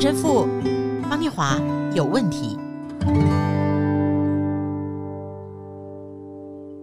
陈神父方念华有问题。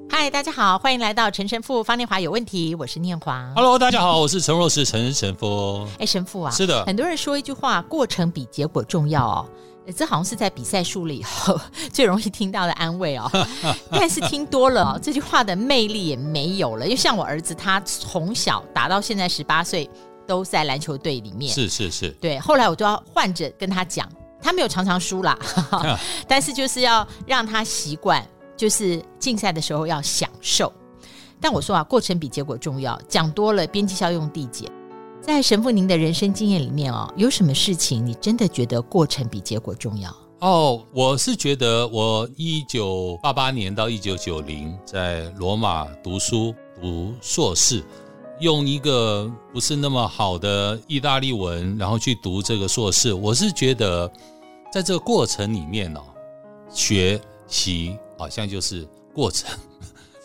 嗨，大家好，欢迎来到陈神父方念华有问题，我是念华。Hello，大家好，我是陈若石陈神父。哎，神父啊，是的，很多人说一句话，过程比结果重要哦。这好像是在比赛输了以后最容易听到的安慰哦，但是听多了哦，这句话的魅力也没有了。因为像我儿子，他从小打到现在十八岁，都在篮球队里面。是是是，对。后来我都要换着跟他讲，他没有常常输啦，但是就是要让他习惯，就是竞赛的时候要享受。但我说啊，过程比结果重要，讲多了边际效用递减。在神父您的人生经验里面哦，有什么事情你真的觉得过程比结果重要？哦，我是觉得我一九八八年到一九九零在罗马读书读硕士，用一个不是那么好的意大利文，然后去读这个硕士，我是觉得在这个过程里面哦，学习好像就是过程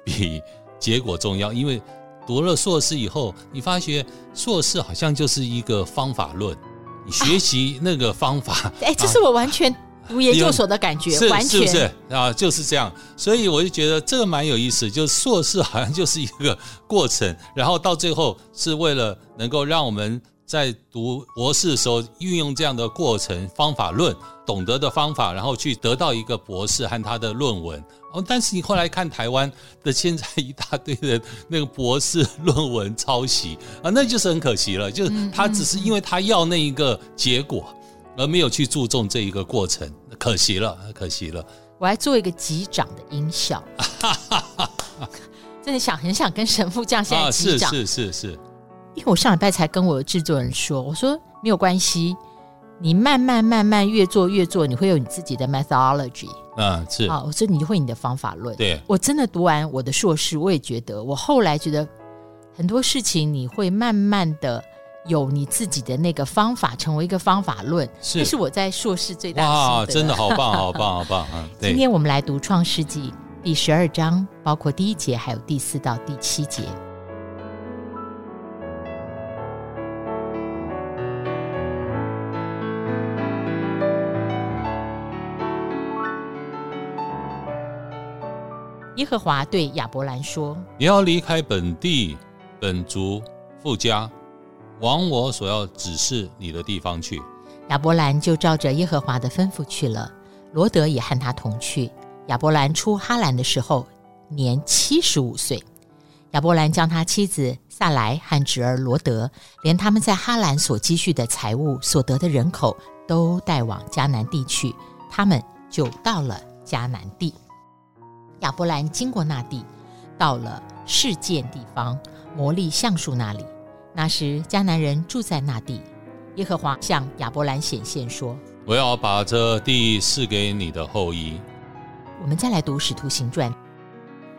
比结果重要，因为。读了硕士以后，你发觉硕士好像就是一个方法论，你学习那个方法。哎、这是我完全读研究所的感觉，完全是不是啊？就是这样，所以我就觉得这个蛮有意思。就是硕士好像就是一个过程，然后到最后是为了能够让我们在读博士的时候运用这样的过程方法论，懂得的方法，然后去得到一个博士和他的论文。哦，但是你后来看台湾的现在一大堆的那个博士论文抄袭啊，那就是很可惜了。就是他只是因为他要那一个结果，而没有去注重这一个过程，可惜了，可惜了。我还做一个击掌的音效，真的想 很想跟神父这样现在击掌，是是是是。因为我上礼拜才跟我的制作人说，我说没有关系。你慢慢慢慢越做越做，你会有你自己的 methodology。嗯，是。好，我说你就会你的方法论。对，我真的读完我的硕士，我也觉得，我后来觉得很多事情你会慢慢的有你自己的那个方法，成为一个方法论。是，这是我在硕士最大的哇，真的好棒，好棒，好棒 啊！今天我们来读创世纪第十二章，包括第一节，还有第四到第七节。耶和华对亚伯兰说：“你要离开本地、本族、富家，往我所要指示你的地方去。”亚伯兰就照着耶和华的吩咐去了。罗德也和他同去。亚伯兰出哈兰的时候，年七十五岁。亚伯兰将他妻子撒莱和侄儿罗德，连他们在哈兰所积蓄的财物、所得的人口，都带往迦南地去。他们就到了迦南地。亚伯兰经过那地，到了示剑地方摩利橡树那里。那时迦南人住在那地。耶和华向亚伯兰显现说：“我要把这地赐给你的后裔。”我们再来读《使徒行传》。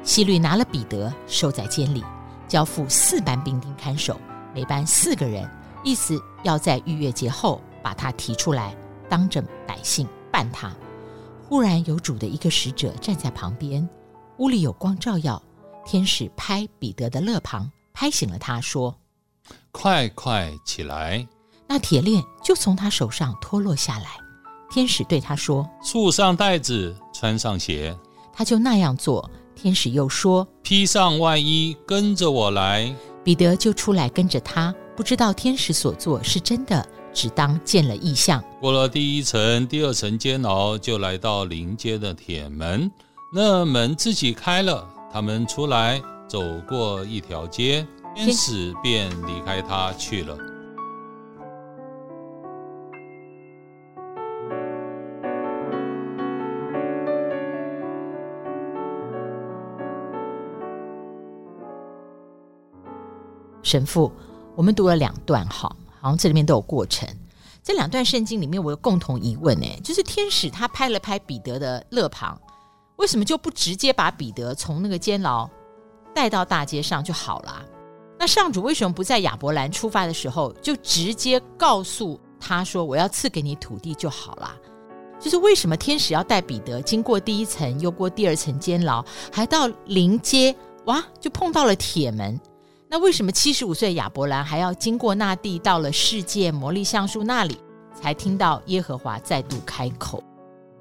希律拿了彼得收在监里，交付四班兵丁看守，每班四个人，意思要在逾越节后把他提出来，当着百姓办他。忽然有主的一个使者站在旁边，屋里有光照耀。天使拍彼得的肋旁，拍醒了他，说：“快快起来！”那铁链就从他手上脱落下来。天使对他说：“束上带子，穿上鞋。”他就那样做。天使又说：“披上外衣，跟着我来。”彼得就出来跟着他，不知道天使所做是真的。只当见了异象。过了第一层、第二层监牢，就来到临街的铁门。那门自己开了，他们出来，走过一条街，天使便离开他去了。神父，我们读了两段，哈。好像这里面都有过程。这两段圣经里面，我有共同疑问，哎，就是天使他拍了拍彼得的肋旁，为什么就不直接把彼得从那个监牢带到大街上就好了？那上主为什么不在亚伯兰出发的时候就直接告诉他说：“我要赐给你土地就好了？”就是为什么天使要带彼得经过第一层，又过第二层监牢，还到临街，哇，就碰到了铁门？那为什么七十五岁亚伯兰还要经过那地，到了世界魔力橡树那里，才听到耶和华再度开口，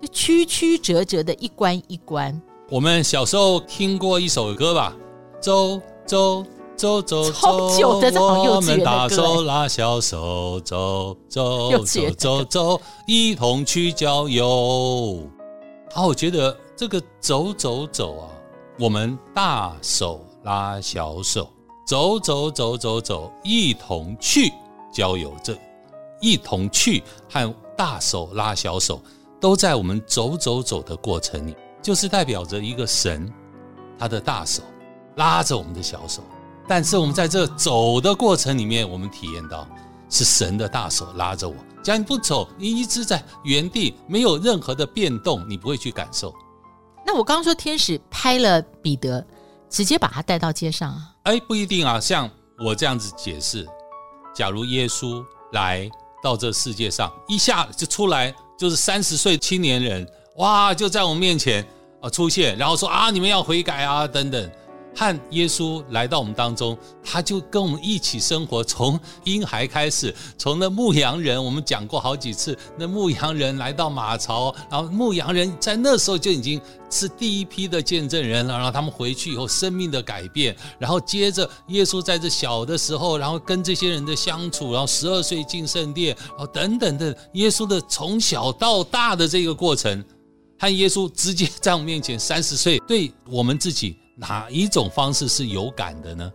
就曲曲折折的一关一关。我们小时候听过一首歌吧？周周走走走，我们大手拉小手，走走走走走，一同去郊游。啊，我觉得这个走走走啊，我们大手拉小手，走走走走走，一同去郊游。这一同去和大手拉小手，都在我们走走走的过程里。就是代表着一个神，他的大手拉着我们的小手，但是我们在这走的过程里面，我们体验到是神的大手拉着我。假如你不走，你一直在原地，没有任何的变动，你不会去感受。那我刚刚说天使拍了彼得，直接把他带到街上啊？哎，不一定啊。像我这样子解释，假如耶稣来到这世界上，一下就出来就是三十岁青年人。哇！就在我们面前啊出现，然后说啊，你们要悔改啊等等。和耶稣来到我们当中，他就跟我们一起生活，从婴孩开始，从那牧羊人，我们讲过好几次，那牧羊人来到马槽，然后牧羊人在那时候就已经是第一批的见证人了。然后他们回去以后，生命的改变，然后接着耶稣在这小的时候，然后跟这些人的相处，然后十二岁进圣殿，然后等等的，耶稣的从小到大的这个过程。和耶稣直接在我们面前三十岁，对我们自己哪一种方式是有感的呢？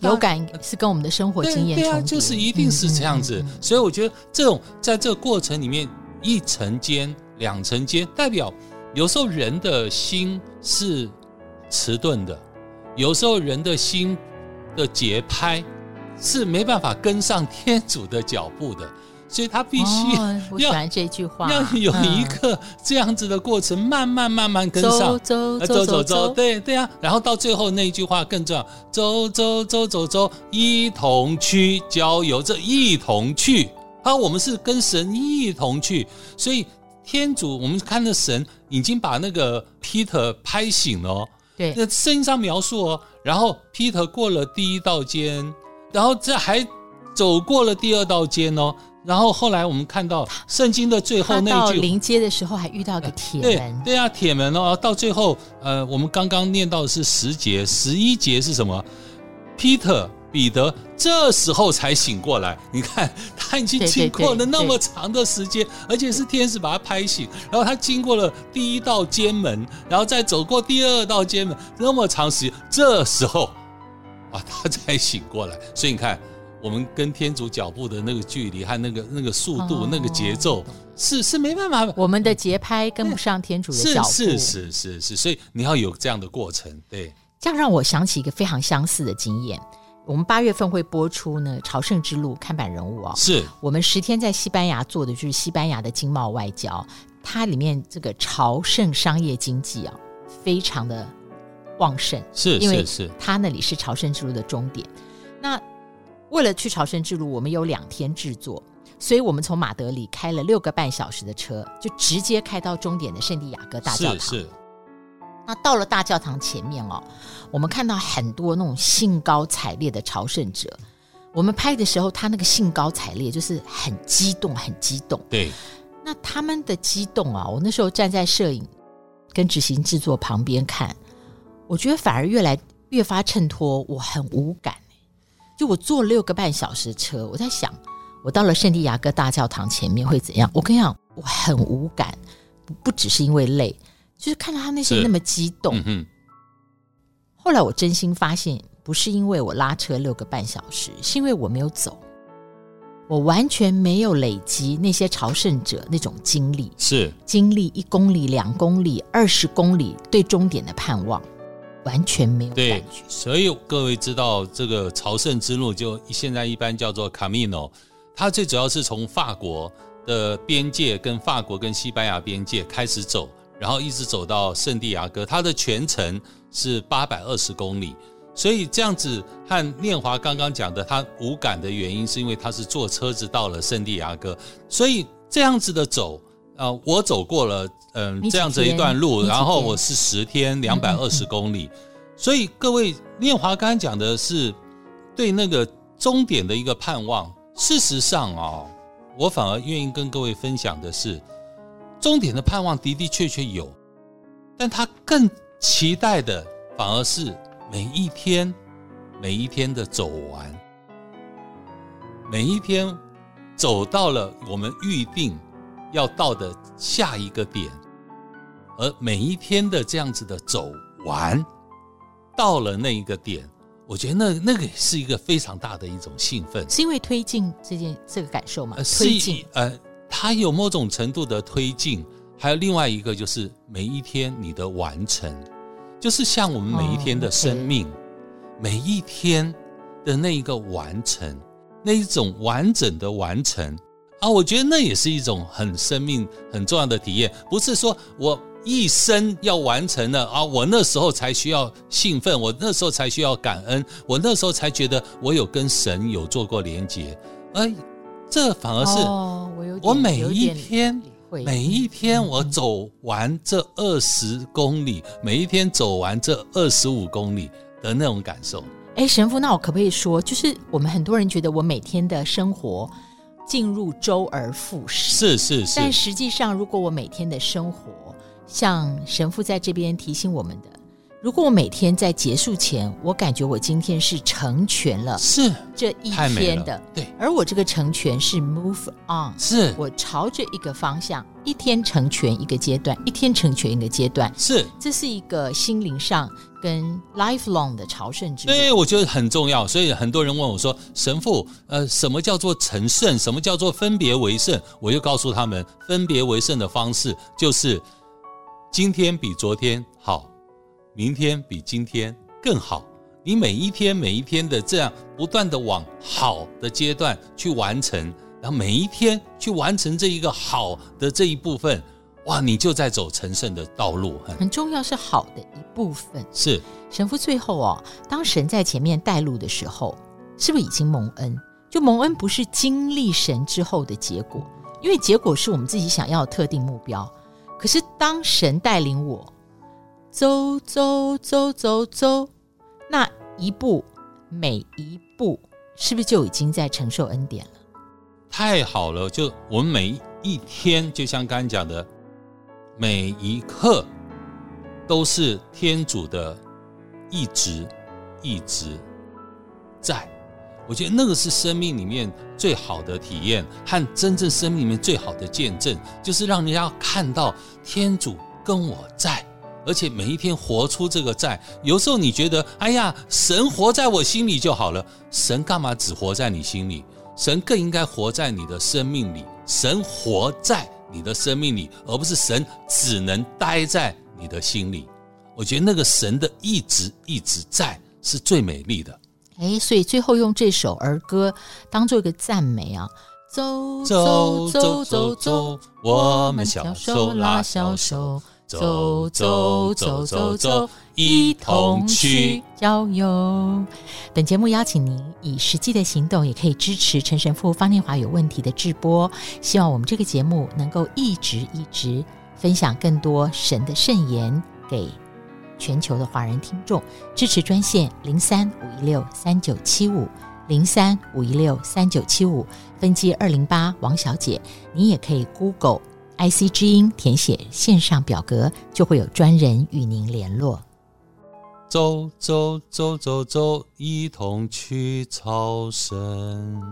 有感是跟我们的生活经验对啊，就是一定是这样子。所以我觉得这种在这个过程里面，一层间、两层间，代表有时候人的心是迟钝的，有时候人的心的节拍是没办法跟上天主的脚步的。所以他必须要、哦、我喜欢这句话，要有一个这样子的过程，嗯、慢慢慢慢跟上，走走走走走，对对啊，然后到最后那一句话更重要，走走走走走，一同去郊游，这一同去。啊，我们是跟神一同去，所以天主，我们看着神已经把那个 Peter 拍醒了、哦，对，那声音上描述哦，然后 Peter 过了第一道间，然后这还走过了第二道间哦。然后后来我们看到圣经的最后那一句，到临街的时候还遇到个铁门，对对啊，铁门哦。到最后，呃，我们刚刚念到的是十节，十一节是什么？Peter 彼得这时候才醒过来。你看他已经经过了那么长的时间，而且是天使把他拍醒，然后他经过了第一道监门，然后再走过第二道监门，那么长时间，这时候啊，他才醒过来。所以你看。我们跟天主脚步的那个距离和那个那个速度、哦、那个节奏是是没办法，我们的节拍跟不上天主的脚步，是是是是是，所以你要有这样的过程，对。这样让我想起一个非常相似的经验。我们八月份会播出呢《朝圣之路》看板人物啊、哦，是我们十天在西班牙做的就是西班牙的经贸外交，它里面这个朝圣商业经济啊，非常的旺盛，是因为是它那里是朝圣之路的终点，那。为了去朝圣之路，我们有两天制作，所以我们从马德里开了六个半小时的车，就直接开到终点的圣地亚哥大教堂。是是。那到了大教堂前面哦，我们看到很多那种兴高采烈的朝圣者。我们拍的时候，他那个兴高采烈就是很激动，很激动。对。那他们的激动啊，我那时候站在摄影跟执行制作旁边看，我觉得反而越来越发衬托我很无感。就我坐六个半小时车，我在想，我到了圣地亚哥大教堂前面会怎样？我跟你讲，我很无感，不不只是因为累，就是看到他那些那么激动。嗯、后来我真心发现，不是因为我拉车六个半小时，是因为我没有走，我完全没有累积那些朝圣者那种经历，是经历一公里、两公里、二十公里对终点的盼望。完全没有感觉。对，所以各位知道这个朝圣之路，就现在一般叫做 Camino，它最主要是从法国的边界跟法国跟西班牙边界开始走，然后一直走到圣地亚哥，它的全程是八百二十公里。所以这样子和念华刚刚讲的，他无感的原因是因为他是坐车子到了圣地亚哥，所以这样子的走。呃，我走过了，嗯、呃，这样子一段路，然后我是十天两百二十公里，嗯嗯嗯，所以各位念华刚刚讲的是对那个终点的一个盼望。事实上啊、哦，我反而愿意跟各位分享的是，终点的盼望的的确确有，但他更期待的反而是每一天，每一天的走完，每一天走到了我们预定要到的下一个点，而每一天的这样子的走完，到了那一个点。我觉得那那个是一个非常大的一种兴奋，是因为推进这件这个感受吗？推进，呃，它有某种程度的推进，还有另外一个就是每一天你的完成，就是像我们每一天的生命，哦 okay、每一天的那一个完成，那一种完整的完成啊，我觉得那也是一种很生命很重要的体验，不是说我。一生要完成了啊！我那时候才需要兴奋，我那时候才需要感恩，我那时候才觉得我有跟神有做过连结。哎，这反而是我每一天每一天我走完这二十公里，每一天走完这二十五公里的那种感受。哎，神父，那我可不可以说，就是我们很多人觉得我每天的生活进入周而复始，是是是，但实际上，如果我每天的生活像神父在这边提醒我们的，如果我每天在结束前，我感觉我今天是成全了，是这一天的，对，而我这个成全是 move on，是我朝着一个方向，一天成全一个阶段，一天成全一个阶段，是，这是一个心灵上跟 lifelong 的朝圣之路。对，我觉得很重要。所以很多人问我说：“神父，呃，什么叫做成圣？什么叫做分别为圣？”我就告诉他们，分别为圣的方式就是。今天比昨天好，明天比今天更好。你每一天每一天的这样不断的往好的阶段去完成，然后每一天去完成这一个好的这一部分，哇，你就在走成圣的道路。很重要是好的一部分。是神父最后哦，当神在前面带路的时候，是不是已经蒙恩？就蒙恩不是经历神之后的结果，因为结果是我们自己想要的特定目标。可是，当神带领我走走走走走，那一步每一步，是不是就已经在承受恩典了？太好了！就我们每一天，就像刚刚讲的，每一刻都是天主的一直一直在。我觉得那个是生命里面最好的体验，和真正生命里面最好的见证，就是让人家看到天主跟我在，而且每一天活出这个在。有时候你觉得，哎呀，神活在我心里就好了，神干嘛只活在你心里？神更应该活在你的生命里，神活在你的生命里，而不是神只能待在你的心里。我觉得那个神的一直一直在是最美丽的。哎，所以最后用这首儿歌当做一个赞美啊，走走走走走，我们小手拉小手，走走走走走，一同去郊游。本节目邀请您以实际的行动，也可以支持陈神父方念华有问题的直播。希望我们这个节目能够一直一直分享更多神的圣言给。全球的华人听众支持专线零三五一六三九七五零三五一六三九七五分机二零八王小姐，你也可以 Google IC 之音填写线上表格，就会有专人与您联络。走走走走走，一同去朝圣。